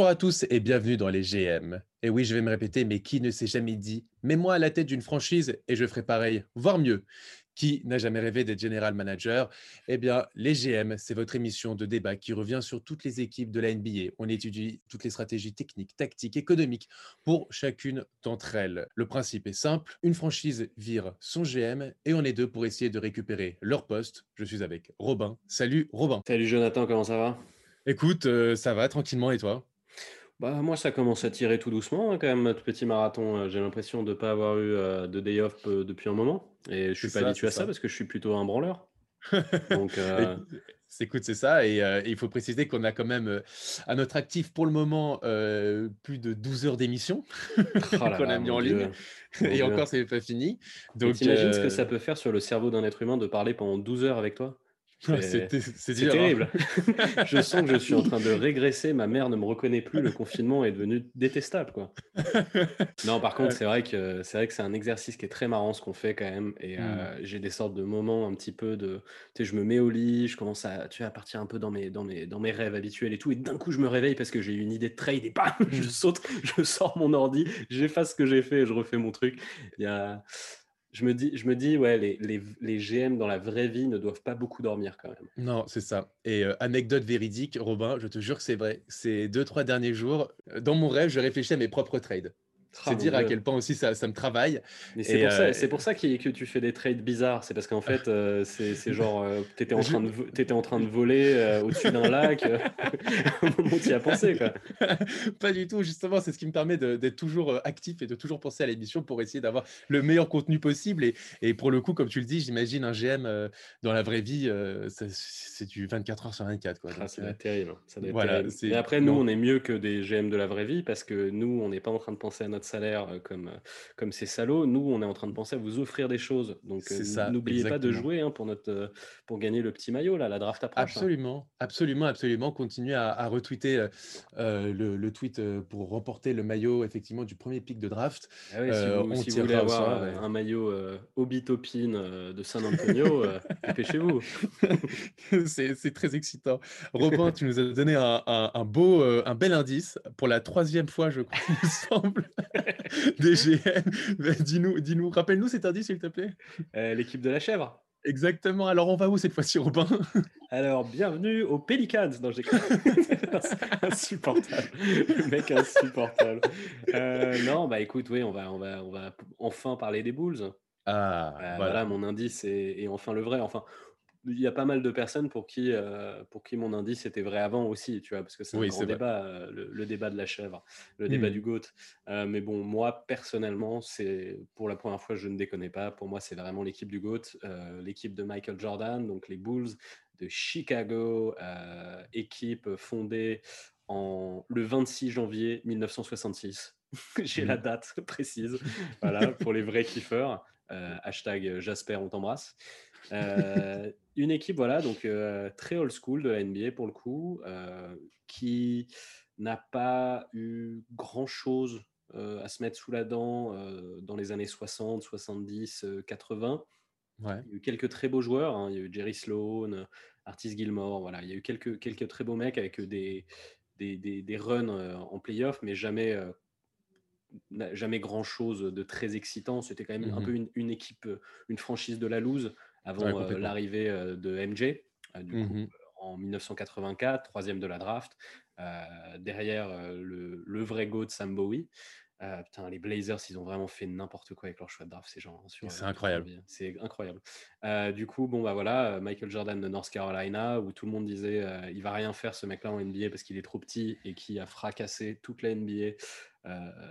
Bonjour à tous et bienvenue dans les GM. Et oui, je vais me répéter, mais qui ne s'est jamais dit Mets-moi à la tête d'une franchise et je ferai pareil, voire mieux. Qui n'a jamais rêvé d'être general manager? Eh bien, les GM, c'est votre émission de débat qui revient sur toutes les équipes de la NBA. On étudie toutes les stratégies techniques, tactiques, économiques pour chacune d'entre elles. Le principe est simple une franchise vire son GM et on est deux pour essayer de récupérer leur poste. Je suis avec Robin. Salut Robin. Salut Jonathan, comment ça va? Écoute, euh, ça va tranquillement et toi? Bah, moi, ça commence à tirer tout doucement, hein, quand même, notre petit marathon. Euh, j'ai l'impression de ne pas avoir eu euh, de day off euh, depuis un moment. Et je suis C'est pas ça, habitué à ça ça. parce que je suis plutôt un branleur. Donc, C'est écoute, c'est ça. Et euh, il faut préciser qu'on a quand même euh, à notre actif pour le moment euh, plus de 12 heures d'émission oh qu'on a mis en ligne. Mon Et Dieu. encore, c'est pas fini. Donc, t'imagines ce que ça peut faire sur le cerveau d'un être humain de parler pendant 12 heures avec toi? C'est hein. terrible. Je sens que je suis en train de régresser. Ma mère ne me reconnaît plus. Le confinement est devenu détestable, quoi. Non, par contre, c'est vrai que c'est vrai que c'est un exercice qui est très marrant ce qu'on fait quand même. Et euh, j'ai des sortes de moments un petit peu de, tu sais, je me mets au lit, je commence à, tu vois, à partir un peu dans mes, dans mes, dans mes rêves habituels et tout. Et d'un coup, je me réveille parce que j'ai eu une idée de trade et bam, je Hmm. saute, je sors mon ordi, j'efface ce que j'ai fait et je refais mon truc. Il y a, je me dis, je me dis, ouais, les, les, les GM dans la vraie vie ne doivent pas beaucoup dormir quand même. Non, c'est ça. Et euh, anecdote véridique, Robin, je te jure que c'est vrai. Ces deux, trois derniers jours, euh, dans mon rêve, je réfléchis à mes propres trades. C'est dire à quel point aussi ça, ça me travaille. Mais c'est Et pour ça, euh, c'est pour ça que tu fais des trades bizarres. C'est parce qu'en fait, euh, c'est genre, euh, t'étais en train de, t'étais en train de voler euh, au-dessus d'un lac. au moment où tu y as pensé, quoi. Pas du tout, justement, c'est ce qui me permet d'être toujours actif et de toujours penser à l'émission pour essayer d'avoir le meilleur contenu possible. Et, et pour le coup, comme tu le dis, j'imagine un GM dans la vraie vie, c'est du 24 heures sur 24. Quoi. Ah, Donc, ça doit être terrible. Ça doit être voilà, terrible. c'est- Mais après, nous, non. on est mieux que des GM de la vraie vie parce que nous, on n'est pas en train de penser à notre salaire euh, comme, euh, comme ces salauds. Nous, on est en train de penser à vous offrir des choses. Donc, euh, n'oubliez pas de jouer hein, pour, notre, pour gagner le petit maillot. Là, la draft approche. hein. Absolument, absolument, absolument. Continuez à, à retweeter euh, le, le tweet pour remporter le maillot effectivement du premier pick de draft. Ah oui, si Euh, vous, on si vous voulez avoir un maillot euh, Obitopin euh, de San Antonio, dépêchez-vous. c'est très excitant. Robin, tu nous as donné un, un- un beau, un bel indice pour la troisième fois, je crois, il me semble, Mais Dis-nous, dis-nous, rappelle-nous cet indice, s'il te plaît. Euh, L'équipe de la chèvre. Exactement. Alors, on va où cette fois-ci, Robin? Alors, bienvenue aux Pelicans. Non, j'ai insupportable. Le mec insupportable. Euh, non, bah écoute, oui, on va, on va, on va enfin parler des Bulls. Ah, Euh, voilà. voilà. mon indice est, est enfin le vrai. Enfin, il y a pas mal de personnes pour qui, euh, pour qui mon indice était vrai avant aussi, tu vois, parce que c'est un Oui, grand débat, euh, le, le débat de la chèvre, le débat Hmm. du GOAT. Euh, mais bon, moi, personnellement, c'est pour la première fois, je ne déconne pas. Pour moi, c'est vraiment l'équipe du GOAT, l'équipe de Michael Jordan, donc les Bulls de Chicago, équipe fondée en, le 26 janvier 1966. J'ai la Mhm. date précise, voilà, pour les vrais kiffeurs. Hashtag Jasper, on t'embrasse. Euh, une équipe, voilà, donc euh, très old school de la NBA pour le coup, euh, qui n'a pas eu grand-chose euh, à se mettre sous la dent dans les années 60, 70, euh, 80. Ouais. Il y a eu quelques très beaux joueurs, hein, il y a eu Jerry Sloan, Artis Gilmore, voilà, il y a eu quelques, quelques très beaux mecs avec des, des, des, des runs en playoff, mais jamais, jamais grand-chose de très excitant. C'était quand même un Mhm. peu une, une équipe, une franchise de la loose avant Ouais, euh, l'arrivée euh, de MJ, euh, du coup, Mhm. en 1984, troisième de la draft. Derrière le, le vrai GOAT Sam Bowie. Euh, putain, les Blazers, ils ont vraiment fait n'importe quoi avec leur choix de draft, ces gens. hein, C'est euh, incroyable. C'est incroyable. Euh, du coup, bon, bah voilà, Michael Jordan de North Carolina, où tout le monde disait il va rien faire ce mec-là en NBA parce qu'il est trop petit et qui a fracassé toute la NBA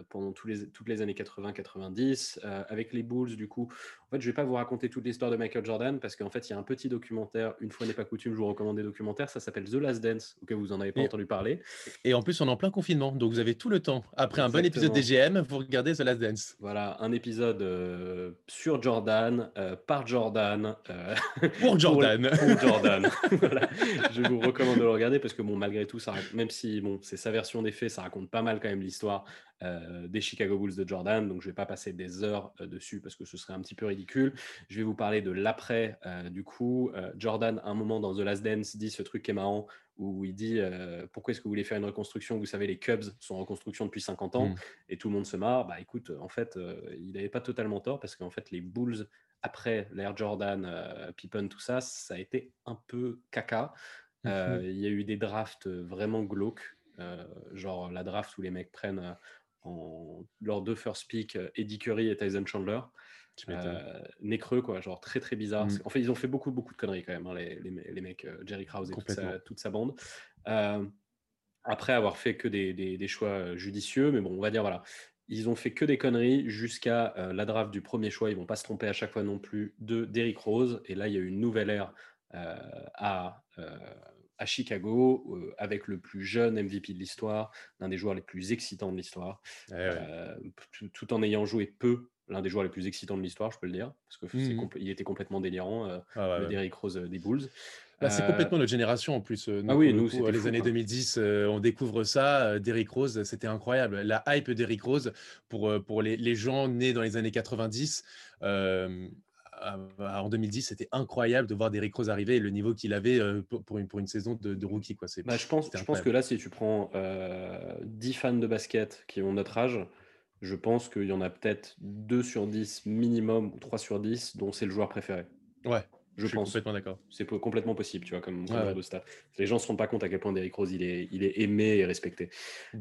pendant tous les, toutes les années 80-90. Euh, avec les Bulls, du coup, en fait, je vais pas vous raconter toute l'histoire de Michael Jordan parce qu'en fait, il y a un petit documentaire, une fois n'est pas coutume, je vous recommande des documentaires, ça s'appelle The Last Dance, auquel vous en avez pas Et- entendu parler. Et en plus, on est en plein confinement, donc vous avez tout le temps. Après un bon épisode des GM, vous regardez The Last Dance. Voilà, un épisode euh, sur Jordan, euh, par Jordan, euh, Pour Jordan. pour Jordan. Voilà. Je vous recommande de le regarder parce que bon, malgré tout, ça, même si bon, c'est sa version des faits, ça raconte pas mal quand même l'histoire des Chicago Bulls de Jordan. Donc, je ne vais pas passer des heures dessus parce que ce serait un petit peu ridicule. Je vais vous parler de l'après. du coup, Jordan, à un moment dans The Last Dance, dit ce truc qui est marrant où il dit pourquoi est-ce que vous voulez faire une reconstruction? Vous savez, les Cubs sont en reconstruction depuis 50 ans mmh. et tout le monde se marre. Bah écoute, en fait, il n'avait pas totalement tort parce qu'en fait, les Bulls, après l'ère Jordan, Pippen, tout ça, ça a été un peu caca. Mmh il y a eu des drafts vraiment glauques, genre la draft où les mecs prennent en, leurs deux first pick Eddie Curry et Tyson Chandler. Euh, nez creux, quoi, genre très très bizarre. Mmh. En fait, ils ont fait beaucoup beaucoup de conneries quand même, hein, les, les, mecs, Jerry Krause et toute sa, bande. après avoir fait que des, des, choix judicieux, mais bon, on va dire voilà, ils ont fait que des conneries jusqu'à la draft du premier choix. Ils vont pas se tromper à chaque fois non plus de Derrick Rose. Et là, il y a eu une nouvelle ère à à Chicago euh, avec le plus jeune MVP de l'histoire, l'un des joueurs les plus excitants de l'histoire, eh euh, tout, en ayant joué peu, l'un des joueurs les plus excitants de l'histoire, je peux le dire, parce qu'il mmh était complètement délirant, euh, ah le Derrick Rose des Bulls. C'est complètement notre génération en plus. ah oui, nous, les années 2010, on découvre ça. Derrick Rose, c'était incroyable. La hype Derrick Rose pour, pour les, les, gens nés dans les années 90, en 2010, c'était incroyable de voir Derrick Rose arriver et le niveau qu'il avait pour, une, pour une saison de, rookie. Quoi. Bah, je pense, je pense que là, si tu prends 10 fans de basket qui ont notre âge, je pense qu'il y en a peut-être 2 sur 10 minimum ou 3 sur 10 dont c'est le joueur préféré. Ouais. Je, pense. complètement d'accord. C'est complètement possible, tu vois, comme, de stat. Les gens ne se rendent pas compte à quel point Derrick Rose il est, il est aimé et respecté.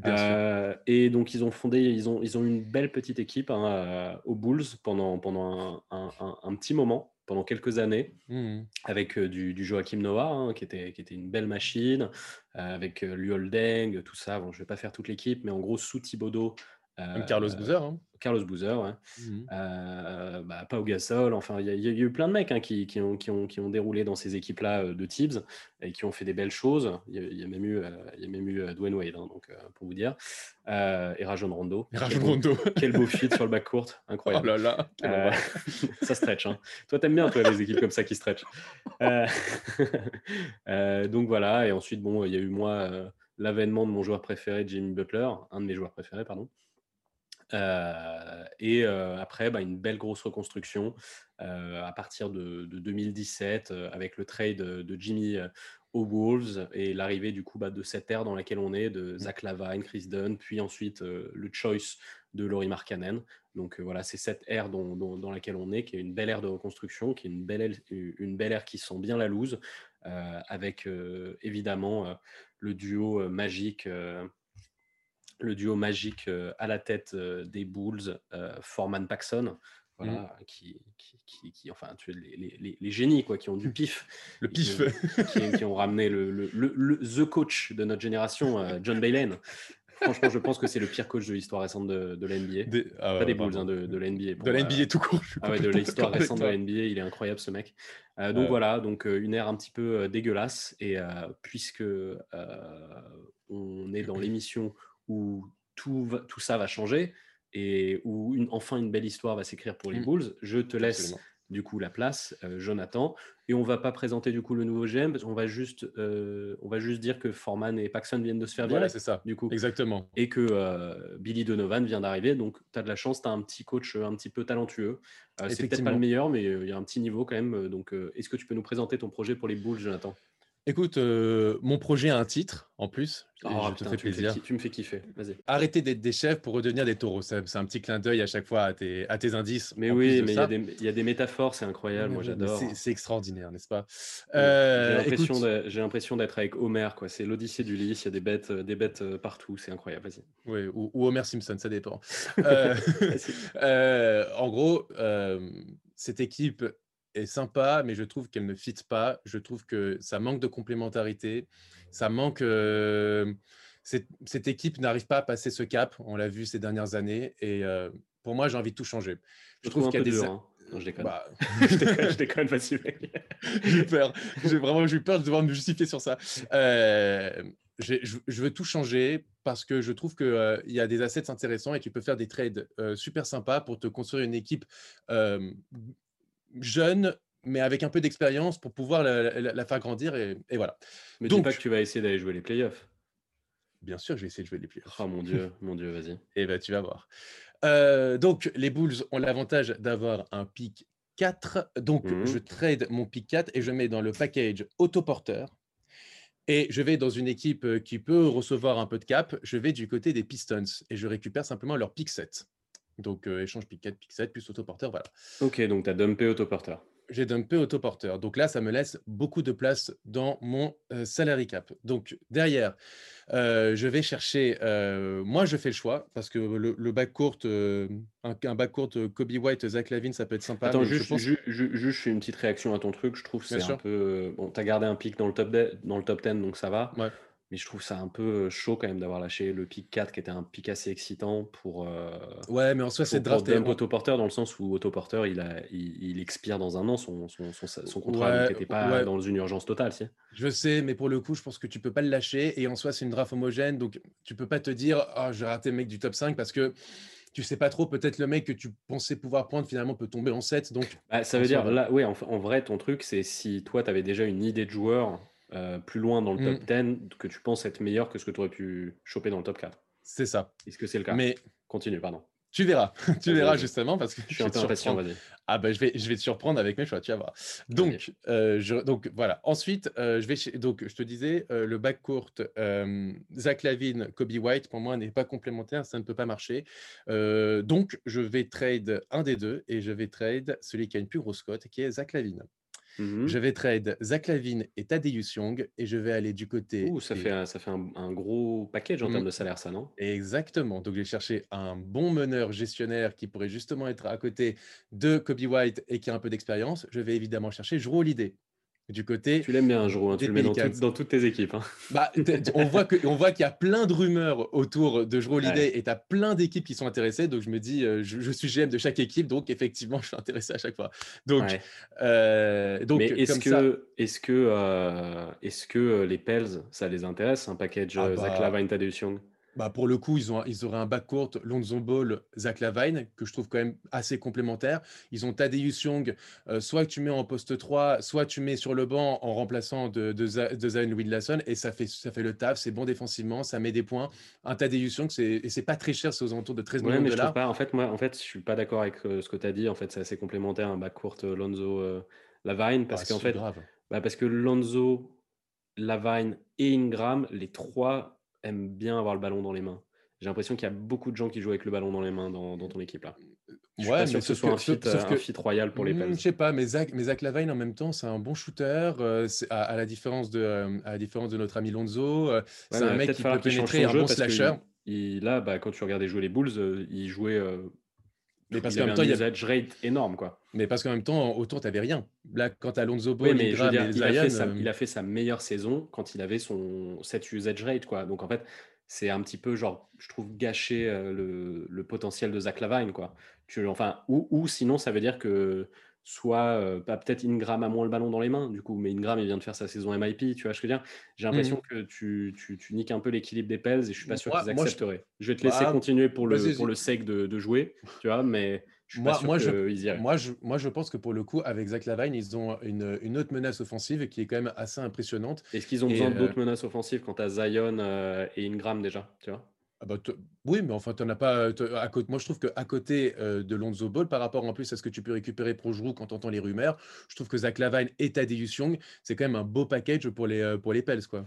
Euh, et donc ils ont fondé, ils ont, ils ont une belle petite équipe hein, euh, aux Bulls pendant, pendant un, un, petit moment, pendant quelques années, mmh. avec euh, du, du, Joachim Noah, hein, qui, était, qui était une belle machine, avec Luol Deng, tout ça. Bon, je ne vais pas faire toute l'équipe, mais en gros, sous Thibodeau, Carlos Boozer. Hein. Carlos Boozer, ouais. Euh, bah, Pau Gasol, enfin, il y, a eu plein de mecs hein, qui, qui, ont, qui, ont, qui, ont, déroulé dans ces équipes-là euh, de Tibbs et qui ont fait des belles choses. Il y, a même eu, euh, il y a même eu Dwayne Wade, hein, donc, pour vous dire. et Rajon Rondo. Rajon Rondo. Quel beau fit sur le backcourt, incroyable. Oh là là, ça stretch. Hein. Toi, t'aimes bien, toi, les équipes comme ça qui stretch. donc voilà, et ensuite, bon, il y a eu moi l'avènement de mon joueur préféré, Jimmy Butler, un de mes joueurs préférés, pardon. Euh, et euh, après, bah, une belle grosse reconstruction euh, à partir de, 2017 avec le trade de Jimmy aux Wolves et l'arrivée du coup bah, de cette ère dans laquelle on est, de mmh. Zach Lavine, Chris Dunn, puis ensuite le choice de Laurie Markkanen. Donc voilà, c'est cette ère dans laquelle on est, qui est une belle ère de reconstruction, qui est une belle, une belle ère qui sent bien la loose, avec évidemment le duo magique le duo magique euh, à la tête euh, des Bulls, euh, Foreman Paxson, voilà, mmh. qui, qui, qui, enfin, tu les, les, les, génies quoi, qui ont du pif, le pif, qui, ont ramené le, le, le, the coach de notre génération, John Baylen. Franchement, je pense que c'est le pire coach de l'histoire récente de, de la NBA. Ah Pas des Bulls, hein, de, de la NBA. de la NBA tout court. Ah ouais, de l'histoire récente de la NBA, il est incroyable ce mec. donc voilà, donc une ère un petit peu dégueulasse. Et puisque on est dans l'émission où tout, tout ça va changer et où une, enfin une belle histoire va s'écrire pour les mmh. Bulls. Je te laisse du coup la place, euh, Jonathan, et on va pas présenter du coup le nouveau GM, on va juste, euh, on va juste dire que Forman et Paxson viennent de se faire virer. Voilà, c'est ça. Du coup, exactement. Et que euh, Billy Donovan vient d'arriver, donc tu as de la chance, tu as un petit coach un petit peu talentueux. c'est peut-être pas le meilleur, mais il y a un petit niveau quand même. Donc, est-ce que tu peux nous présenter ton projet pour les Bulls, Jonathan? Écoute, euh, mon projet a un titre en plus. Oh, je te fais plaisir. tu me fais kiffer. Vas-y. Arrêtez d'être des chefs pour redevenir des taureaux. C'est un petit clin d'œil à chaque fois à tes, à tes indices. Mais oui, mais il y, a des métaphores, c'est incroyable. Moi, j'adore. C'est extraordinaire, n'est-ce pas? Euh, J'ai l'impression d'être avec Homer. C'est l'Odyssée du lys. Il y a des bêtes, des bêtes euh, partout. C'est incroyable. Vas-y. Oui, ou, Homer Simpson, ça dépend. en gros, cette équipe est sympa, mais je trouve qu'elle ne fit pas. Je trouve que ça manque de complémentarité. Ça manque. cette, équipe n'arrive pas à passer ce cap. On l'a vu ces dernières années. Et pour moi, j'ai envie de tout changer. Je, trouve qu'il y a des. Hein. Non, je déconne. Bah... je déconne, je déconne j'ai peur. J'ai vraiment eu peur de devoir me justifier sur ça. je, veux tout changer parce que je trouve qu'il il y a des assets intéressants et tu peux faire des trades super sympas pour te construire une équipe jeune, mais avec un peu d'expérience pour pouvoir la, faire grandir. Et, voilà. Mais Donc, dis pas que tu vas essayer d'aller jouer les playoffs. Bien sûr, je vais essayer de jouer les playoffs. Oh mon dieu, mon dieu, vas-y. Eh ben, tu vas voir. Euh, donc, les Bulls ont l'avantage d'avoir un pick 4. Donc, Mhm. je trade mon pick 4 et je mets dans le package autoporteur. Et je vais dans une équipe euh, qui peut recevoir un peu de cap. Je vais du côté des Pistons et je récupère simplement leur pick 7. Donc, euh, échange pick 4, pick 7, plus autoporteur, voilà. Ok, donc tu as dumpé autoporteur. J'ai dumpé autoporteur. Donc là, ça me laisse beaucoup de place dans mon euh, salary cap. Donc derrière, euh, je vais chercher. euh, moi, je fais le choix parce que le, le back court, un, un back court Kobe White, Zach Lavine, ça peut être sympa. Attends, je juste, pense- ju- ju- juste, je fais une petite réaction à ton truc. Je trouve que c'est un peu. Bon, tu as gardé un pic dans le top, de- dans le top 10, donc ça va. Ouais. Mais je trouve ça un peu euh, chaud quand même d'avoir lâché le pic 4 qui était un pic assez excitant pour. euh, Ouais, mais en soi, pour- c'est pour drafté. dump on- autoporteur dans le sens où autoporteur il, a, il, il expire dans un an son, son, son, son contrat. Ouais, t'étais pas ouais. dans une urgence totale, si. Je sais, mais pour le coup, je pense que tu peux pas le lâcher. Et en soi, c'est une draft homogène. Donc, tu peux pas te dire, ah, je vais rater le mec du top 5 parce que tu sais pas trop. Peut-être le mec que tu pensais pouvoir prendre finalement peut tomber en 7. Donc, Bah, ça veut dire, là, ouais, en, en vrai, ton truc, c'est si toi, tu avais déjà une idée de joueur euh, plus loin dans le Mm. top 10, que tu penses être meilleur que ce que tu aurais pu choper dans le top 4. c'est ça. Est-ce que c'est le cas? Mais Continue, pardon. tu verras. tu verras justement parce que Je suis un peu impatient, vas-y. Ah bah je vais, je vais te surprendre avec mes choix, tu vas voir. Donc, euh, je, donc voilà. Ensuite, euh, je vais chez- donc je te disais euh, le back court Zach Lavine, Kobe White pour moi n'est pas complémentaire, ça ne peut pas marcher. Donc je vais trade un des deux et je vais trade celui qui a une plus grosse cote qui est Zach Lavine. Mhm. Je vais trade Zach Lavine et Thaddeus Young et je vais aller du côté. Ouh, ça des- fait, un- ça fait un, un gros package en Mm. termes de salaire, ça, non? Exactement. Donc, j'ai cherché un bon meneur gestionnaire qui pourrait justement être à côté de Kobe White et qui a un peu d'expérience. Je vais évidemment chercher Drew Holiday. Du côté, Tu l'aimes bien, Jero, hein, tu le mets dans, toutes- dans toutes tes équipes. hein. bah, on voit que- on voit qu'il y a plein de rumeurs autour de Drew Holiday et tu as plein d'équipes qui sont intéressées. Donc, je me dis, euh, je, je suis GM de chaque équipe. Donc, effectivement, je suis intéressé à chaque fois. Donc, Ouais. euh, donc est-ce ça, que, est-ce que, euh, est-ce que euh, les Pels, ça les intéresse, un package Ah Zach bah, Lavine, Young? Bah pour le coup, ils, ont, un- ils auraient un backcourt Lonzo Ball, Zach Lavine, que je trouve quand même assez complémentaire. Ils ont Thaddeus Young, euh, soit que tu mets en poste 3, soit tu mets sur le banc en remplaçant de, de, de Zion Williamson, et ça fait, ça fait le taf, c'est bon défensivement, ça met des points. Un Thaddeus Young, c'est, et c'est pas très cher, c'est aux alentours de 13 Ouais, millions de dollars. pas. En fait, moi, en fait, je suis pas d'accord avec euh, ce que tu as dit. En fait, c'est assez complémentaire, un backcourt euh, Lonzo euh, Lavine, parce Ah, qu'en fait, bah, parce que Lonzo, Lavine et Ingram, les trois aiment bien avoir le ballon dans les mains. J'ai l'impression qu'il y a beaucoup de gens qui jouent avec le ballon dans les mains dans, dans ton équipe là. Je suis Ouais, pas sûr mais que ce soit que- un fit, sauf- sauf euh, un que- fit royal pour les Hmm, Pels. Je sais pas, mais Zach, mais Zach Lavine en même temps, c'est un bon shooter. euh, à, à la différence de, euh, à la différence de notre ami Lonzo, euh, Ouais, c'est un mec qui peut pénétrer, un bon slasher. il- il- là, bah, quand tu regardais jouer les Bulls, il jouait. Mais parce qu'en même temps, un il y a- usage rate énorme quoi. Mais parce qu'en même temps, autour, tu n'avais rien. Là, quand Oui, Ball, mais Ingram dire, a, fait sa, euh, il a fait sa meilleure saison quand il avait son set usage rate, quoi. Donc en fait, c'est un petit peu genre, je trouve, gâcher euh, le, le potentiel de Zach Lavine, quoi. Tu, enfin, ou, ou sinon, ça veut dire que soit, euh, bah, peut-être Ingram a moins le ballon dans les mains, du coup, mais Ingram, il vient de faire sa saison MIP, tu vois ce que je veux dire? J'ai l'impression Mhm. que tu, tu, tu niques un peu l'équilibre des Pels et je suis pas sûr Moi- qu'ils moi, je- accepteraient. Je... vais te laisser Bah, continuer pour le, pour vas-y. le sake de, de jouer, tu vois, mais je suis Moi- pas sûr moi, je- moi, je, moi, je pense que pour le coup, avec Zach Lavine, ils ont une, une autre menace offensive qui est quand même assez impressionnante. Est-ce qu'ils ont et, besoin euh, d'autres menaces offensives quant à Zion euh, et Ingram déjà, tu vois? Ah bah, oui, mais enfin, tu n'en as pas. à côté, moi, je trouve qu'à côté euh, de Lonzo Ball, par rapport en plus à ce que tu peux récupérer pour Giroud quand tu entends les rumeurs, je trouve que Zach Lavine et Thaddeus Young, c'est quand même un beau package pour les, euh, pour les Pels. Quoi.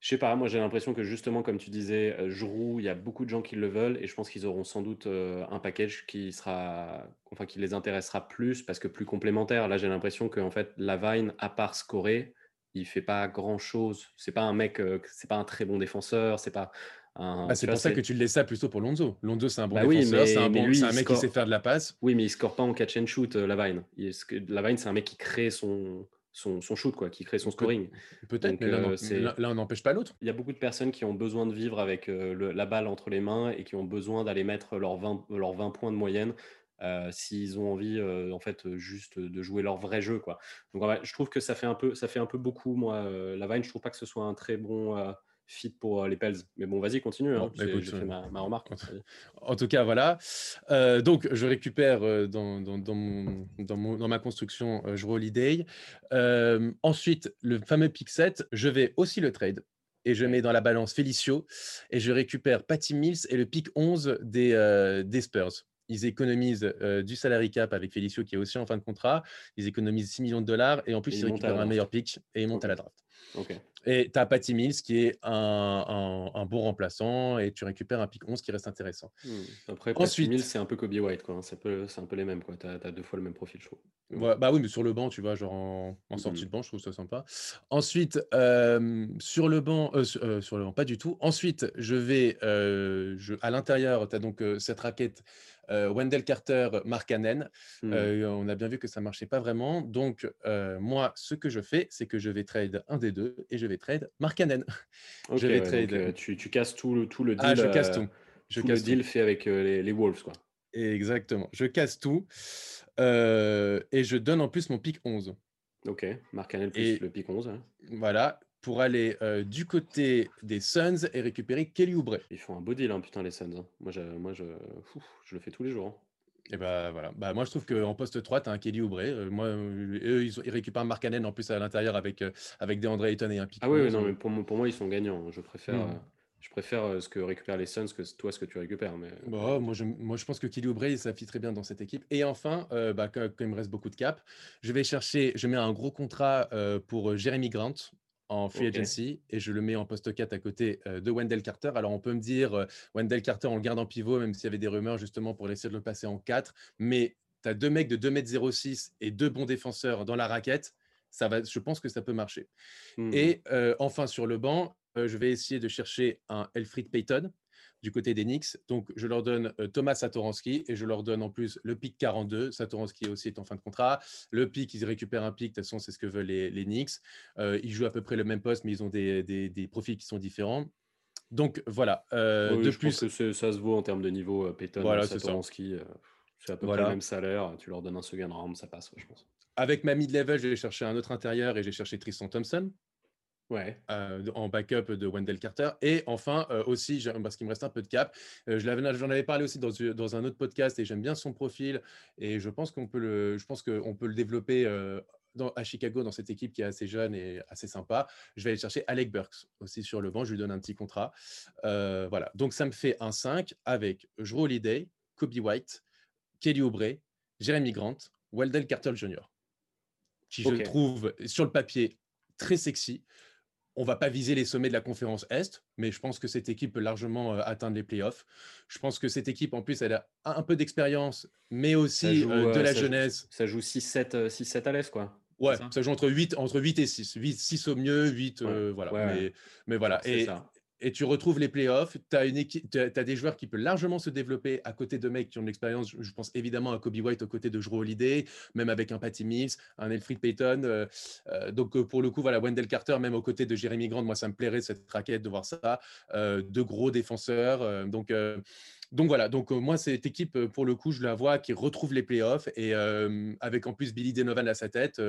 Je sais pas, moi j'ai l'impression que justement, comme tu disais, euh, Giroud, il y a beaucoup de gens qui le veulent et je pense qu'ils auront sans doute euh, un package qui sera, enfin, qui les intéressera plus parce que plus complémentaire. Là, j'ai l'impression qu'en fait, Lavine, à part scorer, il fait pas grand chose. C'est pas un mec, euh, c'est pas un très bon défenseur, c'est pas. Bah, tu c'est pour ça c'est- que tu le laisses ça plutôt pour Lonzo. Lonzo, c'est un bon Bah oui, défenseur, c'est mais- un, bon, lui, c'est un mec score. qui sait faire de la passe. Oui, mais il score pas en catch and shoot, euh, Lavine. Il- Lavine, c'est un mec qui crée son, son, son shoot, quoi, qui crée son scoring. Peut-être, mais l'un euh, c'est- l'un l'un n'empêche pas l'autre. Il y a beaucoup de personnes qui ont besoin de vivre avec euh, le- la balle entre les mains et qui ont besoin d'aller mettre leurs 20, leurs 20 points de moyenne euh, s'ils ont envie euh, en fait juste de jouer leur vrai jeu quoi. Donc je trouve que ça fait un peu ça fait un peu beaucoup moi euh, la Vine, je trouve pas que ce soit un très bon fit pour euh, les Pels. Mais bon, vas-y, continue hein. bah, écoute, fait ma, ma remarque. En tout cas, voilà. Euh, donc, je récupère euh, dans, dans, dans mon, dans, mon- dans ma construction Jrue Holiday. Euh, ensuite, le fameux pick 7, je vais aussi le trade. et je mets dans la balance Felicio et je récupère Patty Mills et le pic 11 des, euh, des Spurs. Ils économisent euh, du salary cap avec Felicio qui est aussi en fin de contrat. Ils économisent 6 millions de dollars et en plus, Et ils récupèrent un meilleur pic et ils montent à la draft. Et tu as Patty Mills qui est un, un- un bon remplaçant et tu récupères un pic 11 qui reste intéressant. Hmm. Après, Patty Mills, c'est un peu Kobe White, quoi. hein. C'est un peu, c'est un peu les mêmes. T'as, t'as deux fois le même profil, je trouve. Mais bon. Ouais, bah oui, mais sur le banc, tu vois, genre en, en sortie de banc, je trouve ça sympa. Ensuite, euh, sur le banc, euh, sur, euh, sur le banc, pas du tout. Ensuite, je vais, je, à l'intérieur, tu as donc cette raquette euh, Wendell Carter, Mark Cannon. Hmm. Euh, on a bien vu que ça marchait pas vraiment. Donc, euh, moi, ce que je fais, c'est que je vais trade un des deux et je vais trade Mark Cannon. Ok, je vais ouais, trade- donc, euh, tu, tu casses tout le, tout le deal. Ah, je casse tout. Je tout casse le tout. deal fait avec les, les Wolves, quoi. Exactement. Je casse tout. Et je donne en plus mon pic 11. Ok, Mark Canel plus Et- le pic 11. hein. Voilà, pour aller euh, du côté des Suns et récupérer Kelly Oubre. Ils font un beau deal, hein, putain, les Suns. hein. Moi, je, moi je, ouf, je le fais tous les jours. hein. Et bah voilà. Bah, moi, je trouve qu'en poste 3, tu as un Kelly Oubre. Euh, moi, euh, eux, ils, récupèrent Mark Cannon en plus à l'intérieur avec, euh, avec DeAndre Ayton et un pic. Ah oui, oui, 11. non, mais pour, moi- pour moi, ils sont gagnants. Je préfère, Hmm. je préfère ce que récupèrent les Suns que toi, ce que tu récupères. Mais... Bah, moi, je, moi, je pense que Kelly Oubre, ça fit très bien dans cette équipe. Et enfin, euh, bah, quand, quand il me reste beaucoup de cap, je vais chercher, je mets un gros contrat euh, pour Jeremy Grant en free agency et je le mets en poste 4 à côté euh, de Wendell Carter. Alors, on peut me dire, euh, Wendell Carter, on le garde en pivot, même s'il y avait des rumeurs justement pour essayer de le passer en 4. Mais tu as deux mecs de 2m06 et deux bons défenseurs dans la raquette. Ça va, je pense que ça peut marcher. Hmm. Et euh, enfin, sur le banc, je vais essayer de chercher un Elfrid Payton du côté des Knicks. Donc, je leur donne euh, Thomas Satoransky et je leur donne en plus le pic 42. Satoransky aussi est en fin de contrat. Le pic, ils récupèrent un pic. De toute façon, c'est ce que veulent les, les Knicks. Euh, ils jouent à peu près le même poste, mais ils ont des, des- des profils qui sont différents. Donc, voilà. Euh, Oui, de je plus, pense que ça se vaut en termes de niveau. euh, Peyton, Voilà. Satoransky, c'est à peu Voilà. près le même salaire. Tu leur donnes un second round, ça passe, ouais, je pense. avec ma mid-level, j'ai cherché un autre intérieur et j'ai cherché Tristan Thompson. Ouais. euh, en backup de Wendell Carter. Et enfin, euh, aussi, parce qu'il me reste un peu de cap, euh, je l'avais- j'en avais parlé aussi dans, un autre podcast et j'aime bien son profil. Et je pense qu'on peut le, je pense qu'on peut le développer dans- à Chicago dans cette équipe qui est assez jeune et assez sympa. Je vais aller chercher Alec Burks aussi sur le banc. Je lui donne un petit contrat. Voilà. Donc, ça me fait un 5 avec Jrue Holiday, Kobe White, Kelly Oubre, Jeremy Grant, Wendell Carter Jr. Qui, je Ok. trouve, sur le papier, très sexy. On va pas viser les sommets de la conférence Est, mais je pense que cette équipe peut largement euh, atteindre les playoffs. Je pense que cette équipe, en plus, elle a un peu d'expérience, mais aussi joue, euh, de euh, la ça joue- jeunesse. Ça joue 6-7 euh, 6-7 à l'aise, quoi. Ouais, ça ça joue entre 8, entre 8 et 6. 8, 6 au mieux, 8, Ouais. euh, voilà. Ouais. Mais, mais voilà. C'est Et, ça. Et tu retrouves les playoffs. Tu as, des joueurs qui peuvent largement se développer à côté de mecs qui ont de l'expérience. Je pense évidemment à Kobe White aux côtés de Jrue Holiday, même avec un Patty Mills, un Elfrid Payton. euh, euh, donc, euh, pour le coup, voilà, Wendell Carter, même aux côtés de Jeremy Grant, moi, ça me plairait cette raquette de voir ça. Deux gros défenseurs. donc, voilà, donc moi, cette équipe, pour le coup, je la vois qui retrouve les playoffs et avec en plus Billy Donovan à sa tête.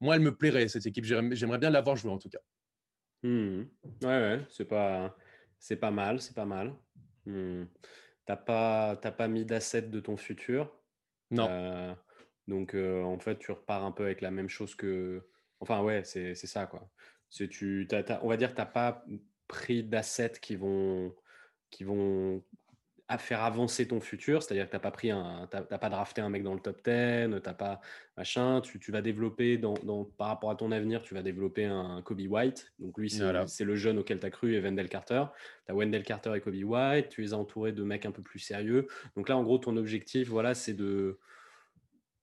moi, elle me plairait, cette équipe. J'aimerais j'aimerais bien l'avoir joué en tout cas. Hmm. Ouais, ouais, c'est pas, c'est pas mal, c'est pas mal. Hmm. T'as pas, t'as pas mis d'asset de ton futur. Non. Euh, donc, euh, en fait, tu repars un peu avec la même chose que. Enfin, ouais, c'est c'est ça, quoi. C'est tu, t'as- t'as- on va dire, t'as pas pris d'assets qui vont, qui vont à faire avancer ton futur. C'est-à-dire que t'as pas pris un, t'as t'as pas drafté un mec dans le top 10, t'as pas machin. Tu, tu vas développer dans, dans- par rapport à ton avenir, tu vas développer un Kobe White. Donc lui, c'est Voilà. c'est le jeune auquel tu as cru et Wendell Carter. Tu as Wendell Carter et Kobe White. Tu les as entourés de mecs un peu plus sérieux. Donc là, en gros, ton objectif, voilà, c'est de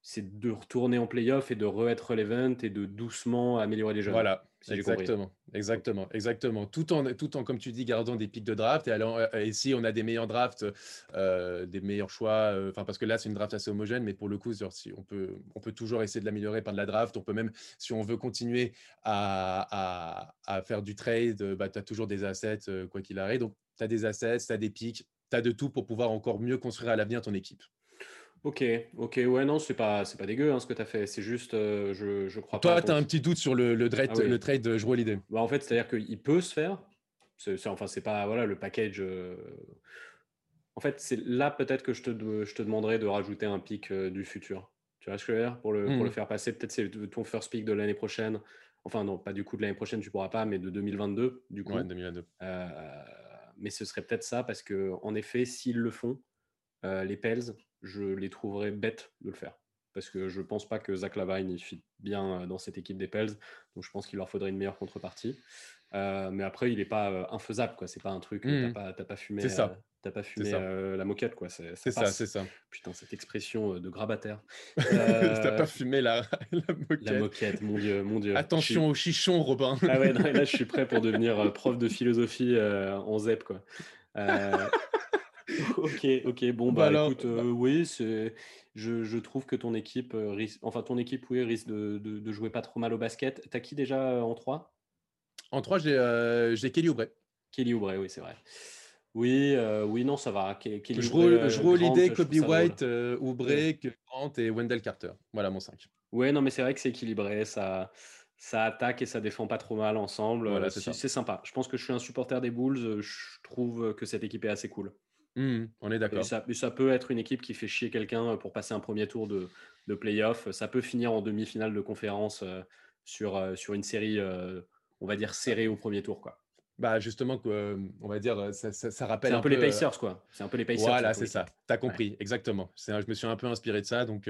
c'est de retourner en playoff et de re-être relevant et de doucement améliorer les jeunes. Voilà, si exactement, exactement, exactement. Tout en, tout en, comme tu dis, gardant des pics de draft. Et, allant, euh, et si on a des meilleurs drafts, euh, des meilleurs choix, euh, enfin parce que là c'est une draft assez homogène, mais pour le coup, si on peut, on peut toujours essayer de l'améliorer par de la draft. On peut même, si on veut continuer à, à, à faire du trade, bah, tu as toujours des assets quoi qu'il arrive. Donc tu as des assets, tu as des pics, tu as de tout pour pouvoir encore mieux construire à l'avenir ton équipe. Ok, ok, ouais, non, c'est pas, c'est pas dégueu hein, ce que tu as fait. C'est juste, euh, je, je crois pas. Toi, tu as un petit doute sur le, le, trade, Ah oui. le trade de Jrue Holiday. Bah, en fait, c'est-à-dire qu'il peut se faire. C'est, c'est- enfin, c'est pas voilà, le package. euh, En fait, c'est là peut-être que je te, de- je te demanderai de rajouter un pic euh, du futur. Tu vois ce que je veux dire? Pour le, pour le Mhm. faire passer. Peut-être c'est ton first pick de l'année prochaine. Enfin, non, pas du coup de l'année prochaine, tu pourras pas, mais de 2022, du coup. Ouais, 2022. mais ce serait peut-être ça, parce que en effet, s'ils le font, les Pels, je les trouverais bêtes de le faire parce que je pense pas que Zach Lavine il fit bien dans cette équipe des Pels, donc je pense qu'il leur faudrait une meilleure contrepartie. mais après, il n'est pas infaisable, quoi. C'est pas un truc, mmh. t'as pas, pas, fumé. C'est ça t'as pas fumé la moquette, quoi. C'est ça, c'est ça. Putain, cette expression de grabataire. t'as pas fumé la, la, moquette. La moquette, mon dieu, mon dieu. Attention au chichon, Robin. ah ouais, là, je suis prêt pour devenir prof de philosophie en ZEP, quoi. Ok, ok, bon, bah, bah écoute, bah oui, je, je, trouve que ton équipe risque, enfin ton équipe, oui, risque de, de, jouer pas trop mal au basket. T'as qui déjà en 3 En 3, j'ai Kelly Oubre. Kelly Oubre, oui, c'est vrai. Oui, oui, non, ça va. Kelly je roule l'idée Kobe White, Oubre, Grant et Wendell Carter. Voilà mon 5. Ouais, non, mais c'est vrai que c'est équilibré. Ça, ça attaque et ça défend pas trop mal ensemble. Voilà, c'est sympa. Je pense que je suis un supporter des Bulls. Je trouve que cette équipe est assez cool. Mmh, on est d'accord. Ça, ça, peut être une équipe qui fait chier quelqu'un pour passer un premier tour de, de playoff. Ça peut finir en demi-finale de conférence sur, sur une série, on va dire, serrée au premier tour. Quoi. Bah justement, on va dire, ça, ça, rappelle un, peu, les Pacers, quoi. C'est un peu les Pacers. Voilà, c'est ça. Tu as compris, exactement. Je me suis un peu inspiré de ça. Donc,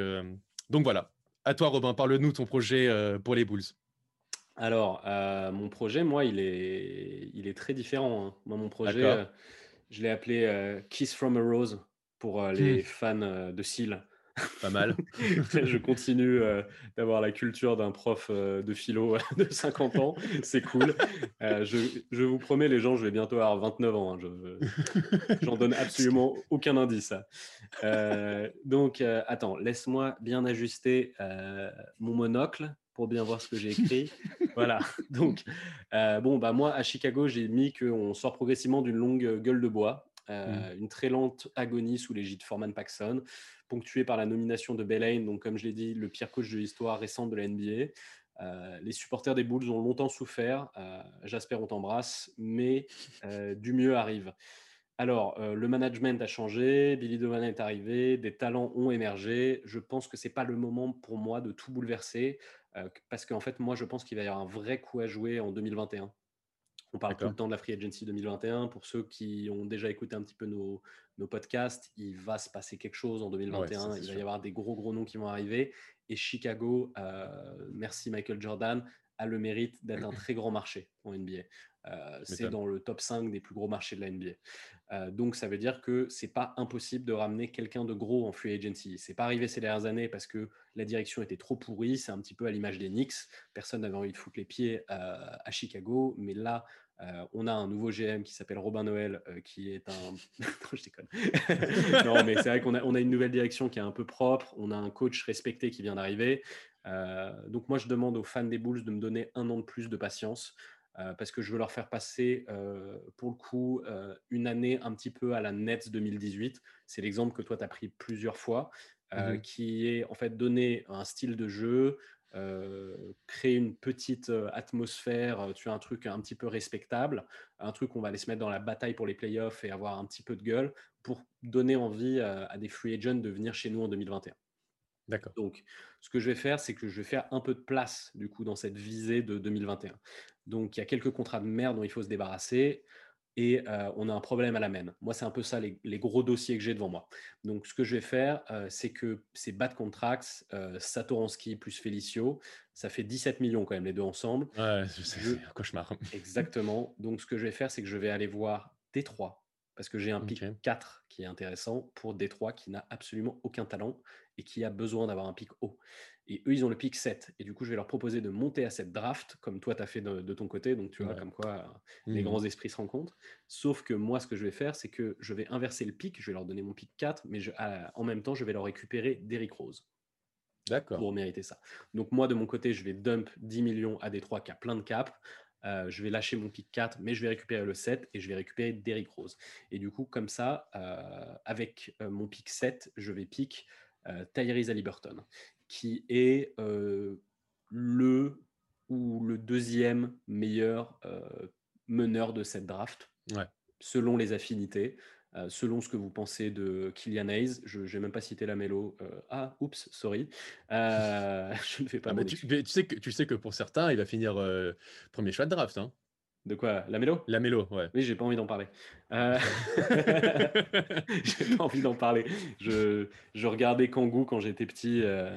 donc voilà. À toi, Robin, parle-nous de ton projet pour les Bulls. Alors, mon projet, moi, il est, il est très différent. Hein. Moi, mon projet, je l'ai appelé euh, Kiss from a Rose pour euh, les hmm. fans euh, de Seal. Pas mal. je continue d'avoir la culture d'un prof de philo de 50 ans. C'est cool. Je, je, vous promets, les gens, je vais bientôt avoir 29 ans. Hein. Je J'en donne absolument aucun indice. donc, attends, laisse-moi bien ajuster mon monocle pour bien voir ce que j'ai écrit. voilà. Donc, euh, bon, bah, moi, à Chicago, j'ai mis qu'on sort progressivement d'une longue gueule de bois, euh, mm. une très lente agonie sous l'égide Foreman Paxson, ponctuée par la nomination de Belaine, donc, comme je l'ai dit, le pire coach de l'histoire récente de la NBA. Euh, les supporters des Bulls ont longtemps souffert. Jasper, on t'embrasse, mais du mieux arrive. Alors, le management a changé, Billy Donovan est arrivé, des talents ont émergé. Je pense que ce n'est pas le moment pour moi de tout bouleverser. Euh, parce qu'en fait, moi, je pense qu'il va y avoir un vrai coup à jouer en 2021. On parle tout le temps de la Free Agency 2021. Pour ceux qui ont déjà écouté un petit peu nos, podcasts, il va se passer quelque chose en 2021. il va y avoir des gros, gros noms qui vont arriver. Et Chicago, euh, merci Michael Jordan, a le mérite d'être un très grand marché en NBA. Euh, c'est dans le top 5 des plus gros marchés de la NBA. Euh, donc ça veut dire que c'est pas impossible de ramener quelqu'un de gros en free agency. C'est pas arrivé ces dernières années parce que la direction était trop pourrie. C'est un petit peu à l'image des Knicks. Personne n'avait envie de foutre les pieds euh, à Chicago, mais là on a un nouveau GM qui s'appelle Robin Noël, qui est un. je déconne. non, mais c'est vrai qu'on a, on a une nouvelle direction qui est un peu propre. On a un coach respecté qui vient d'arriver. Donc moi, je demande aux fans des Bulls de me donner un an de plus de patience. Euh, parce que je veux leur faire passer, euh, pour le coup, euh, une année un petit peu à la Nets 2018. C'est l'exemple que toi, tu as pris plusieurs fois, mmh qui est en fait donner un style de jeu, créer une petite atmosphère, tu as un truc un petit peu respectable, un truc où on va aller se mettre dans la bataille pour les playoffs et avoir un petit peu de gueule pour donner envie à des free agents de venir chez nous en 2021. D'accord. Donc, ce que je vais faire, c'est que je vais faire un peu de place, du coup, dans cette visée de 2021. Donc, il y a quelques contrats de merde dont il faut se débarrasser et on a un problème à la main. Moi, c'est un peu ça, les, gros dossiers que j'ai devant moi. Donc, ce que je vais faire, c'est que ces bad contracts, Satoransky plus Felicio, ça fait 17 millions quand même, les deux ensemble. Ouais, c'est un cauchemar. Exactement. Donc, ce que je vais faire, c'est que je vais aller voir Détroit, parce que j'ai un pic 4 qui est intéressant pour Détroit qui n'a absolument aucun talent et qui a besoin d'avoir un pic haut. Et eux, ils ont le pic 7. Et du coup, je vais leur proposer de monter à cette draft, comme toi, tu as fait de, ton côté. Donc, tu vois, comme quoi les mmh grands esprits se rencontrent. Sauf que moi, ce que je vais faire, c'est que je vais inverser le pic. Je vais leur donner mon pic 4, mais en même temps, je vais leur récupérer Derrick Rose. D'accord. Pour mériter ça. Donc, moi, de mon côté, je vais dump 10 millions à Détroit qui a plein de caps. Euh, je vais lâcher mon pic 4, mais je vais récupérer le 7 et je vais récupérer Derrick Rose. Et du coup, comme ça, euh, avec euh, mon pic 7, je vais pick Tyrese Liberton, qui est le ou le deuxième meilleur meneur de cette draft, selon les affinités. Selon ce que vous pensez de Kylian Hayes. Je n'ai même pas cité la mélo. ah, oups, sorry. je ne fais pas ah, tu, tu, sais que, tu sais que pour certains, il va finir premier choix de draft. Hein. De quoi? La mélo? La mélo, ouais. Oui, j'ai pas envie d'en parler. Euh... j'ai pas envie d'en parler. Je, je regardais Kangoo quand j'étais petit. Euh,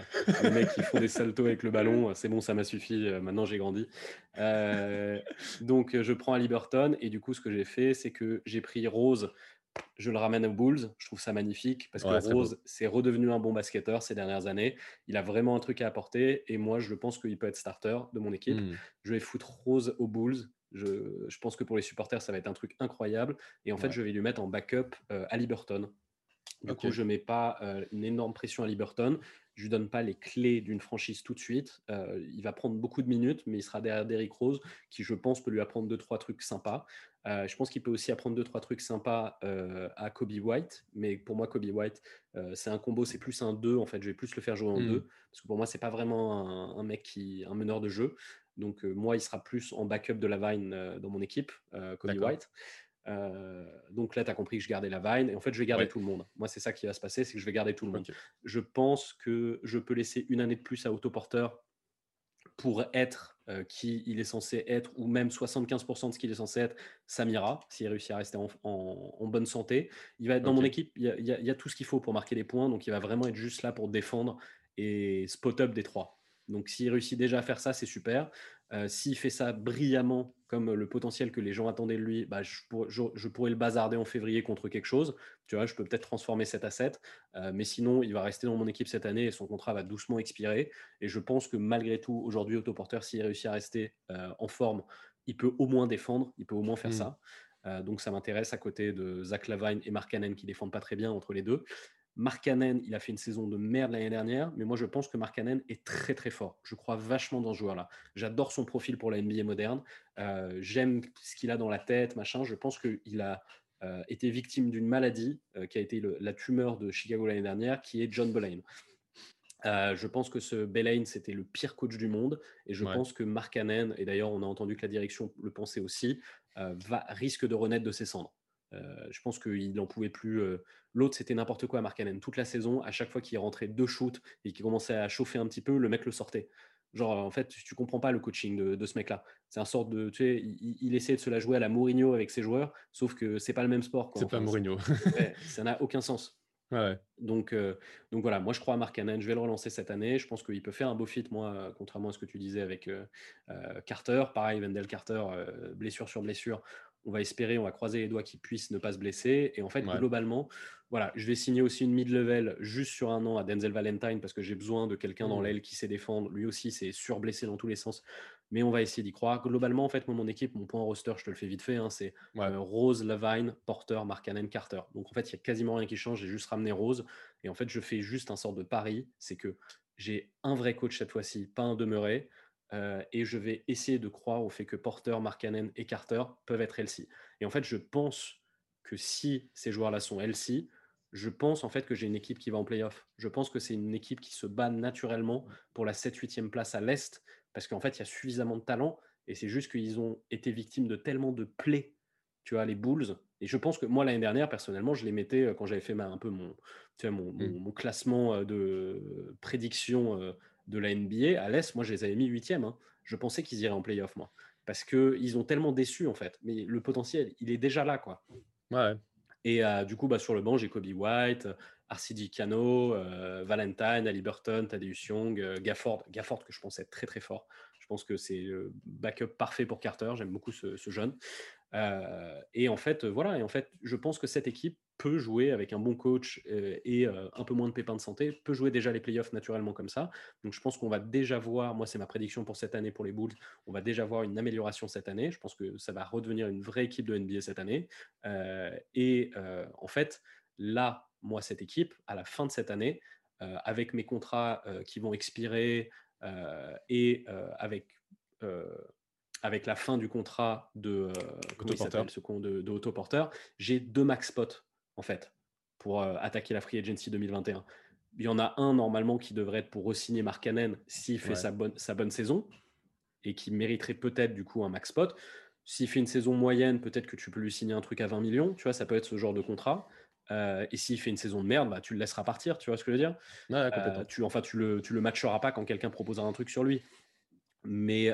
les mecs qui font des saltos avec le ballon. C'est bon, ça m'a suffi. Euh, maintenant, j'ai grandi. Euh, donc, je prends à Liberton. Et du coup, ce que j'ai fait, c'est que j'ai pris Rose. Je le ramène aux Bulls. Je trouve ça magnifique parce que Rose, c'est redevenu un bon basketteur ces dernières années. Il a vraiment un truc à apporter. Et moi, je pense qu'il peut être starter de mon équipe. Hmm. Je vais foutre Rose aux Bulls je, pense que pour les supporters, ça va être un truc incroyable. Et en fait, je vais lui mettre en backup euh, à Liberton. Du coup, je ne mets pas euh, une énorme pression à Liberton. Je ne lui donne pas les clés d'une franchise tout de suite. Euh, il va prendre beaucoup de minutes, mais il sera derrière Derrick Rose, qui, je pense, peut lui apprendre deux, trois trucs sympas. je pense qu'il peut aussi apprendre deux, trois trucs sympas à Kobe White. Mais pour moi, Kobe White, c'est un combo, c'est plus un 2. En fait, je vais plus le faire jouer en 2. Hmm. Parce que pour moi, c'est pas vraiment un, un, mec qui, un meneur de jeu. Donc, moi, il sera plus en backup de la Vine dans mon équipe, Kobe White. Donc là, tu as compris que je gardais la Vine. Et en fait, je vais garder tout le monde. Moi, c'est ça qui va se passer, c'est que je vais garder tout le monde. Je pense que je peux laisser une année de plus à Autoporteur pour être qui il est censé être, ou même 75% de ce qu'il est censé être, ça m'ira, s'il réussit à rester en, bonne santé. Il va être dans mon équipe, il y, a, y, a, tout ce qu'il faut pour marquer des points, donc il va vraiment être juste là pour défendre et spot-up des trois. Donc s'il réussit déjà à faire ça, c'est super. Euh, s'il fait ça brillamment, comme le potentiel que les gens attendaient de lui, bah, je, pourrais le bazarder en février contre quelque chose. Tu vois, je peux peut-être transformer cet asset. Euh, mais sinon, il va rester dans mon équipe cette année et son contrat va doucement expirer. Et je pense que malgré tout, aujourd'hui, Autoporteur, s'il réussit à rester euh, en forme, il peut au moins défendre, il peut au moins faire mmh. ça. donc ça m'intéresse à côté de Zach Lavine et Mark Cannon qui défendent pas très bien entre les deux. Markkanen, il a fait une saison de merde l'année dernière, mais moi je pense que Markkanen est très très fort. Je crois vachement dans ce joueur-là. J'adore son profil pour la NBA moderne. Euh, j'aime ce qu'il a dans la tête, machin. Je pense qu'il a euh, été victime d'une maladie euh, qui a été la tumeur de Chicago l'année dernière, qui est John Belaine. je pense que ce Belaine, c'était le pire coach du monde. Et je pense que Markkanen, et d'ailleurs on a entendu que la direction le pensait aussi, va, risque de renaître de ses cendres. Euh, je pense qu'il n'en pouvait plus. Euh, l'autre, c'était n'importe quoi, Mark Allen. Toute la saison, à chaque fois qu'il rentrait deux shoots et qu'il commençait à chauffer un petit peu, le mec le sortait. Genre, en fait, tu comprends pas le coaching de, ce mec-là. C'est un sort de. Tu sais, il, il, essaie de se la jouer à la Mourinho avec ses joueurs, sauf que c'est pas le même sport. C'est pas Mourinho. ça n'a aucun sens. Donc, euh, donc voilà, moi je crois à Mark Cannon, je vais le relancer cette année. Je pense qu'il peut faire un beau fit, moi, contrairement à ce que tu disais avec Carter. Pareil, Wendell Carter, blessure sur blessure on va espérer, on va croiser les doigts qu'il puisse ne pas se blesser. Et en fait, globalement, voilà, je vais signer aussi une mid-level juste sur un an à Denzel Valentine parce que j'ai besoin de quelqu'un dans mmh. l'aile qui sait défendre. Lui aussi, c'est surblessé dans tous les sens. Mais on va essayer d'y croire. Globalement, en fait, mon équipe, mon point roster, je te le fais vite fait, hein, c'est euh, Rose, Levine, Porter, Markkanen, Carter. Donc en fait, il n'y a quasiment rien qui change. J'ai juste ramené Rose. Et en fait, je fais juste un sort de pari. C'est que j'ai un vrai coach cette fois-ci, pas un demeuré. Euh, et je vais essayer de croire au fait que Porter, Markkanen et Carter peuvent être healthy. Et en fait, je pense que si ces joueurs-là sont healthy, je pense en fait que j'ai une équipe qui va en playoff. Je pense que c'est une équipe qui se bat naturellement pour la 7-8e place à l'Est, parce qu'en fait, il y a suffisamment de talent, et c'est juste qu'ils ont été victimes de tellement de plaies, tu vois, les Bulls. Et je pense que moi, l'année dernière, personnellement, je les mettais, euh, quand j'avais fait un peu mon, tu vois, mon, classement euh, de prédiction de la NBA, à l'Est, moi, je les avais mis huitième. Hein. Je pensais qu'ils iraient en playoff, moi. Parce qu'ils ont tellement déçu, en fait. Mais le potentiel, il est déjà là, quoi. Ouais. Et euh, du coup, bah, sur le banc, j'ai Kobe White, RCD Cano, euh, Valentine, Ali Burton, Thaddeus Young, euh, Gafford. Gafford, que je pensais très, très fort. Je pense que c'est le backup parfait pour Carter. J'aime beaucoup ce, ce jeune. et en fait, voilà. Et en fait, je pense que cette équipe peut jouer avec un bon coach euh, et euh, un peu moins de pépins de santé, peut jouer déjà les playoffs naturellement comme ça. Donc je pense qu'on va déjà voir, moi c'est ma prédiction pour cette année pour les Bulls, on va déjà voir une amélioration cette année. Je pense que ça va redevenir une vraie équipe de NBA cette année. Euh, et en fait, là, moi cette équipe, à la fin de cette année, avec mes contrats qui vont expirer et avec avec la fin du contrat de, de, de autoporteur, j'ai deux max spots en fait, pour euh, attaquer la free agency 2021. Il y en a un normalement qui devrait être pour re-signer Mark s'il fait sa, bonne, sa bonne saison et qui mériterait peut-être du coup un max spot. s'il fait une saison moyenne, peut-être que tu peux lui signer un truc à 20 millions, tu vois, ça peut être ce genre de contrat. Euh, et s'il fait une saison de merde, bah, tu le laisseras partir, tu vois ce que je veux dire? Euh, tu, Enfin, tu le, tu le matcheras pas quand quelqu'un proposera un truc sur lui. Mais,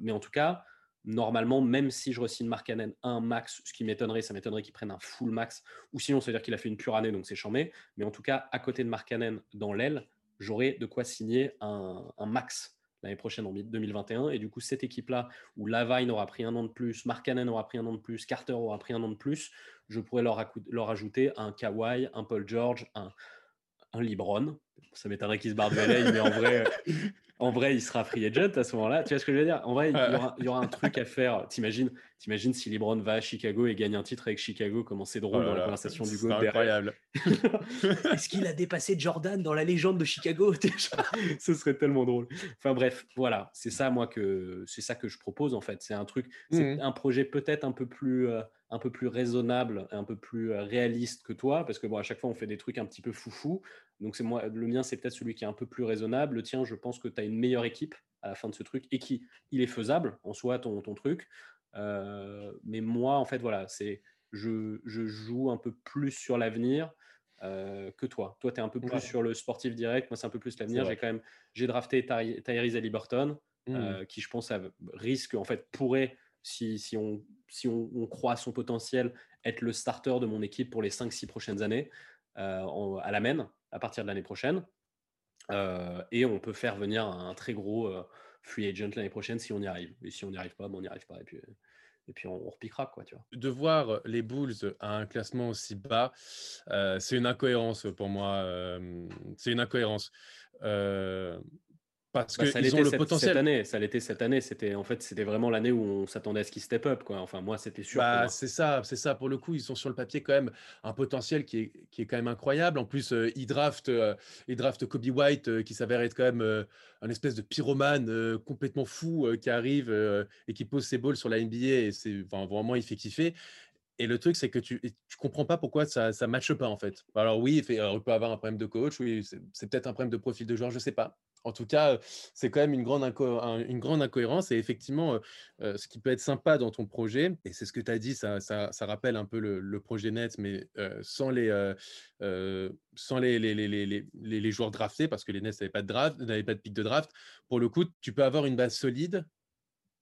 mais en tout cas, normalement, même si je re-signe Markkanen un max, ce qui m'étonnerait, ça m'étonnerait qu'il prenne un full max, ou sinon, ça veut dire qu'il a fait une pure année, donc c'est chambé. Mais en tout cas, à côté de Markkanen dans l'aile, j'aurai de quoi signer un, max l'année prochaine en 2021. Et du coup, cette équipe-là, où Lavine aura pris un an de plus, Markkanen aura pris un an de plus, Carter aura pris un an de plus, je pourrais leur, leur ajouter un Kawhi, un Paul George, un, un Libron. Ça m'étonnerait qu'il se barre de mais en vrai, en vrai, il sera free agent à ce moment-là. Tu vois ce que je veux dire? En vrai, il y, aura, un truc à faire. T'imagines, t'imagines si LeBron va à Chicago et gagne un titre avec Chicago, comment c'est drôle oh dans la conversation du GOAT incroyable. Est-ce qu'il a dépassé Jordan dans la légende de Chicago? Ce serait tellement drôle. Enfin bref, voilà, c'est ça moi que c'est ça que je propose en fait. C'est un truc, c'est mmh un projet peut-être un peu plus euh, un peu plus raisonnable, un peu plus euh, réaliste que toi, parce que bon, à chaque fois on fait des trucs un petit peu foufou. Donc c'est moi, le mien c'est peut-être celui qui est un peu plus raisonnable. Le tien, je pense que tu as une meilleure équipe à la fin de ce truc et qui il est faisable en soi ton, ton truc. Euh, mais moi en fait voilà, c'est je, je, joue un peu plus sur l'avenir. Euh, que toi. Toi, tu es un peu plus sur le sportif direct. Moi, c'est un peu plus l'avenir. J'ai quand même j'ai drafté Ty Tyrese Halliburton, mmh. qui je pense risque, en fait, pourrait si, on, on, croit à son potentiel, être le starter de mon équipe pour les 5-6 prochaines années euh, à la main à partir de l'année prochaine. Euh, et on peut faire venir un très gros euh, free agent l'année prochaine si on y arrive. Et si on n'y arrive pas, bon, on n'y arrive pas. Et puis, et puis on, repiquera. Quoi, tu vois. De voir les Bulls à un classement aussi bas, c'est une incohérence pour moi. c'est une incohérence. Parce bah, qu'ils ont le potentiel. Cette année, ça l'était cette année. C'était en fait, c'était vraiment l'année où on s'attendait à ce qu'ils step up. Quoi. Enfin, moi, c'était sûr. Bah, c'est ça, c'est ça. Pour le coup, ils sont sur le papier quand même un potentiel qui est, qui est quand même incroyable. En plus, euh, ils draftent, euh, ils draftent Kobe White, euh, qui s'avère être quand même un espèce de pyromane complètement fou qui arrive et qui pose ses balls sur la NBA. Et c'est enfin, vraiment, il fait kiffer. Et le truc, c'est que tu ne comprends pas pourquoi ça ne matche pas, en fait. Alors oui, il, fait, il peut avoir un problème de coach, oui, c'est peut-être un problème de profil de joueur, je ne sais pas. En tout cas, c'est quand même une grande, une grande incohérence. Et effectivement, ce qui peut être sympa dans ton projet, et c'est ce que tu as dit, ça, ça, rappelle un peu le, projet net, mais sans, les, sans les, les, les, les, joueurs draftés, parce que les Nets n'avaient pas de draft, n'avaient pas de pic de draft. Pour le coup, tu peux avoir une base solide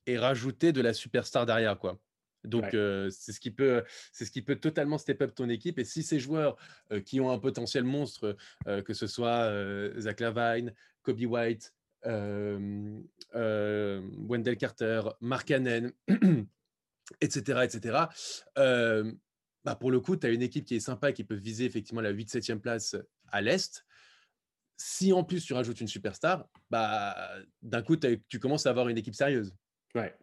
et rajouter de la superstar derrière, quoi. Donc, c'est ce, qui peut, ce qui peut totalement step up ton équipe. Et si ces joueurs qui ont un potentiel monstre, que ce soit Zach Lavine, Kobe White, Wendell Carter, Mark Hannon, etc., etc., bah pour le coup, tu as une équipe qui est sympa, qui peut viser effectivement la 8-7e place à l'Est. Si en plus tu rajoutes une superstar, bah, d'un coup, tu commences à avoir une équipe sérieuse ouais.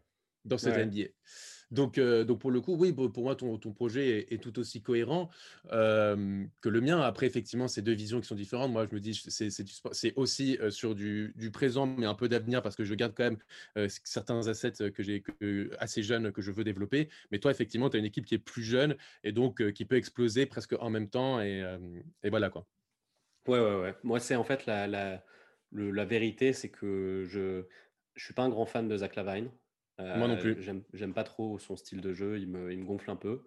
dans cette NBA. Donc, euh, donc pour le coup, oui, pour moi, ton, ton projet est, tout aussi cohérent que le mien. Après, effectivement, c'est deux visions qui sont différentes. Moi, je me dis, c'est aussi euh, sur du, du, présent, mais un peu d'avenir, parce que je garde quand même euh, certains assets que j'ai assez jeunes que je veux développer. Mais toi, effectivement, tu as une équipe qui est plus jeune et donc qui peut exploser presque en même temps. Et, et voilà quoi. Ouais, ouais, ouais. Moi, c'est en fait la, la, la vérité, c'est que je ne suis pas un grand fan de Zach Lavine. Moi non plus. J'aime pas trop son style de jeu, il me, il me gonfle un peu.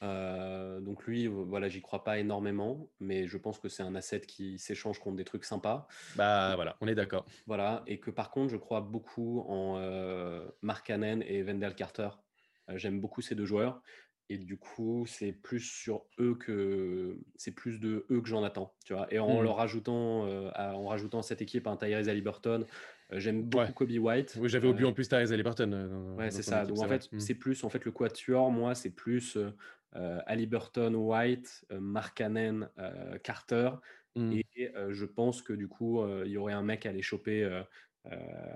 donc lui, voilà, j'y crois pas énormément, mais je pense que c'est un asset qui s'échange contre des trucs sympas. Bah voilà, on est d'accord. Voilà, et que par contre, je crois beaucoup en Mark Cannon et Wendell Carter. J'aime beaucoup ces deux joueurs. Et du coup, c'est plus sur eux que c'est plus de eux que j'en attends, tu vois. Et en mmh. leur rajoutant, en rajoutant cette équipe un Tyrese Halliburton, euh, j'aime beaucoup Kobe White. Oui, j'avais oublié euh, en plus Tyrese Halliburton. Euh, ouais, c'est ça. Donc en fait, c'est plus en fait le quatuor. Moi, c'est plus euh, Halliburton, White, Mark Cannon, Carter. Mmh. Et je pense que du coup, il y aurait un mec à les choper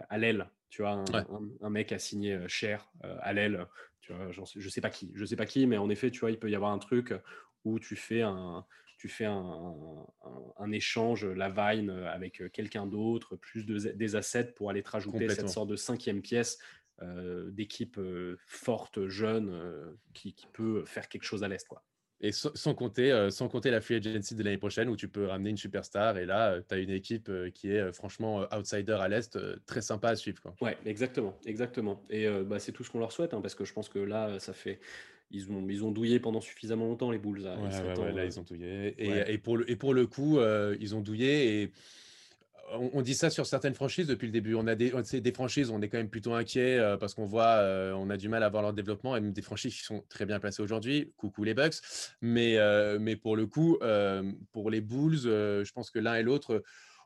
à l'aile. Tu vois, un, mec à signer cher à l'aile. Tu vois, je sais pas qui. Je sais pas qui, mais en effet, tu vois, il peut y avoir un truc où tu fais un, tu fais un, échange, la Vine euh, avec euh, quelqu'un d'autre, plus de, des assets pour aller te rajouter cette sorte de cinquième pièce euh, d'équipe forte, jeune, qui, peut faire quelque chose à l'Est. quoi. Et sans, compter, sans compter la free agency de l'année prochaine où tu peux ramener une superstar. Et là, tu as une équipe qui est franchement outsider à l'Est, très sympa à suivre. Quoi. Ouais, exactement. exactement. Et bah, c'est tout ce qu'on leur souhaite, hein, parce que je pense que là, ça fait. Ils ont, ils ont douillé pendant suffisamment longtemps, les Bulls. Là, là, ils ont douillé. Et, et, pour, le, et pour le coup, ils ont douillé. Et on, dit ça sur certaines franchises depuis le début. On a des, des franchises, on est quand même plutôt inquiet euh, parce qu'on voit, euh, on a du mal à voir leur développement, et même des franchises qui sont très bien placées aujourd'hui. Coucou les Bucks. Mais, euh, mais pour le coup, pour les Bulls, je pense que l'un et l'autre,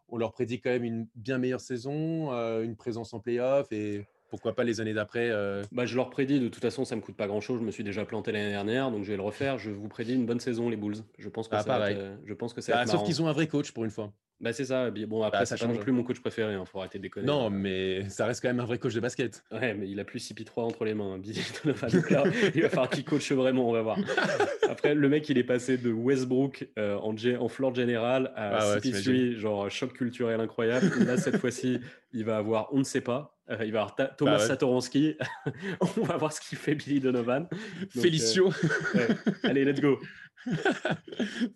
on leur prédit quand même une bien meilleure saison, une présence en playoff et pourquoi pas les années d'après bah, Je leur prédis, de toute façon, ça me coûte pas grand-chose. Je me suis déjà planté l'année dernière, donc je vais le refaire. Je vous prédis une bonne saison, les Bulls. Je pense que ah, ça je pense que bah, Sauf qu'ils ont un vrai coach pour une fois. Bah, c'est ça. Bon, après, bah, ça change plus mon coach préféré. Il hein, faut arrêter de déconner. Non, mais ça reste quand même un vrai coach de basket. Ouais, mais il a plus CP3 entre les mains. Hein, il va falloir qu'il coach vraiment. On va voir. Après, le mec, il est passé de Westbrook euh, en, en floor général à ah CP3, genre choc culturel incroyable. Là, cette fois-ci, il va avoir, on ne sait pas. Euh, il va avoir Thomas bah Satoransky. on va voir ce qu'il fait Billy Donovan. Félicio. Euh, Allez, let's go.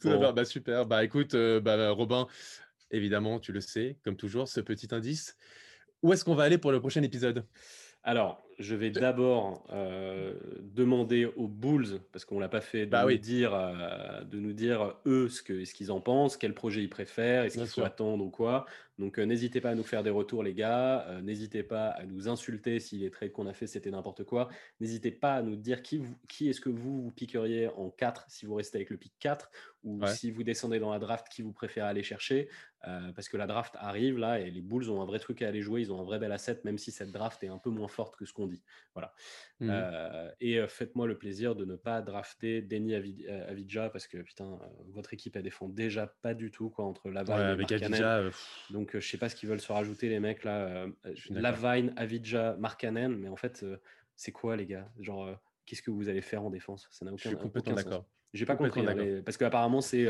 bah, super. Bah écoute, bah, Robin, évidemment, tu le sais, comme toujours, ce petit indice. Où est-ce qu'on va aller pour le prochain épisode? Alors, je vais d'abord euh, demander aux Bulls, parce qu'on ne l'a pas fait, de, bah nous dire, euh, de nous dire eux ce qu'ils ce qu'ils en pensent, quel projet ils préfèrent, est-ce qu'il faut attendre ou quoi. Donc, euh, n'hésitez pas à nous faire des retours, les gars. n'hésitez pas à nous insulter si les trades qu'on a fait c'était n'importe quoi. N'hésitez pas à nous dire qui, qui est-ce que vous, vous piqueriez en 4 si vous restez avec le pick 4 ou si vous descendez dans la draft, qui vous préférez aller chercher. parce que la draft arrive là et les Bulls ont un vrai truc à aller jouer. Ils ont un vrai bel asset, même si cette draft est un peu moins forte que ce qu'on dit. Voilà. Mmh. Euh, et euh, faites-moi le plaisir de ne pas drafter Denny euh, Avidja parce que putain, votre équipe elle défend déjà pas du tout quoi entre Lavine et avec Avidja, Donc je sais pas ce qu'ils veulent se rajouter les mecs là. Lavine, Avidja, Markanen, mais en fait c'est quoi les gars? Genre qu'est-ce que vous allez faire en défense? Ça n'a aucun, je suis complètement d'accord. J'ai pas compris hein, parce qu'apparemment c'est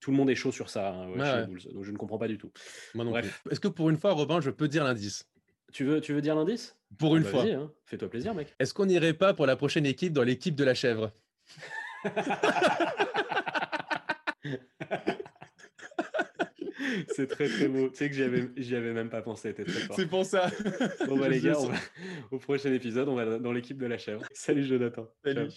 tout le monde est chaud sur ça hein, chez les Bulls, donc je ne comprends pas du tout. Moi non Est-ce que pour une fois, Robin, je peux dire l'indice? Tu veux, tu veux dire l'indice? Pour une ah, fois. Hein. Fais-toi plaisir, mec. Est-ce qu'on n'irait pas pour la prochaine équipe dans l'équipe de la chèvre? C'est très très beau. Tu sais que j'y avais, même pas pensé. Très fort. C'est pour ça. Bon bah les gars, au prochain épisode, on va dans l'équipe de la chèvre. Salut Jonathan. Salut.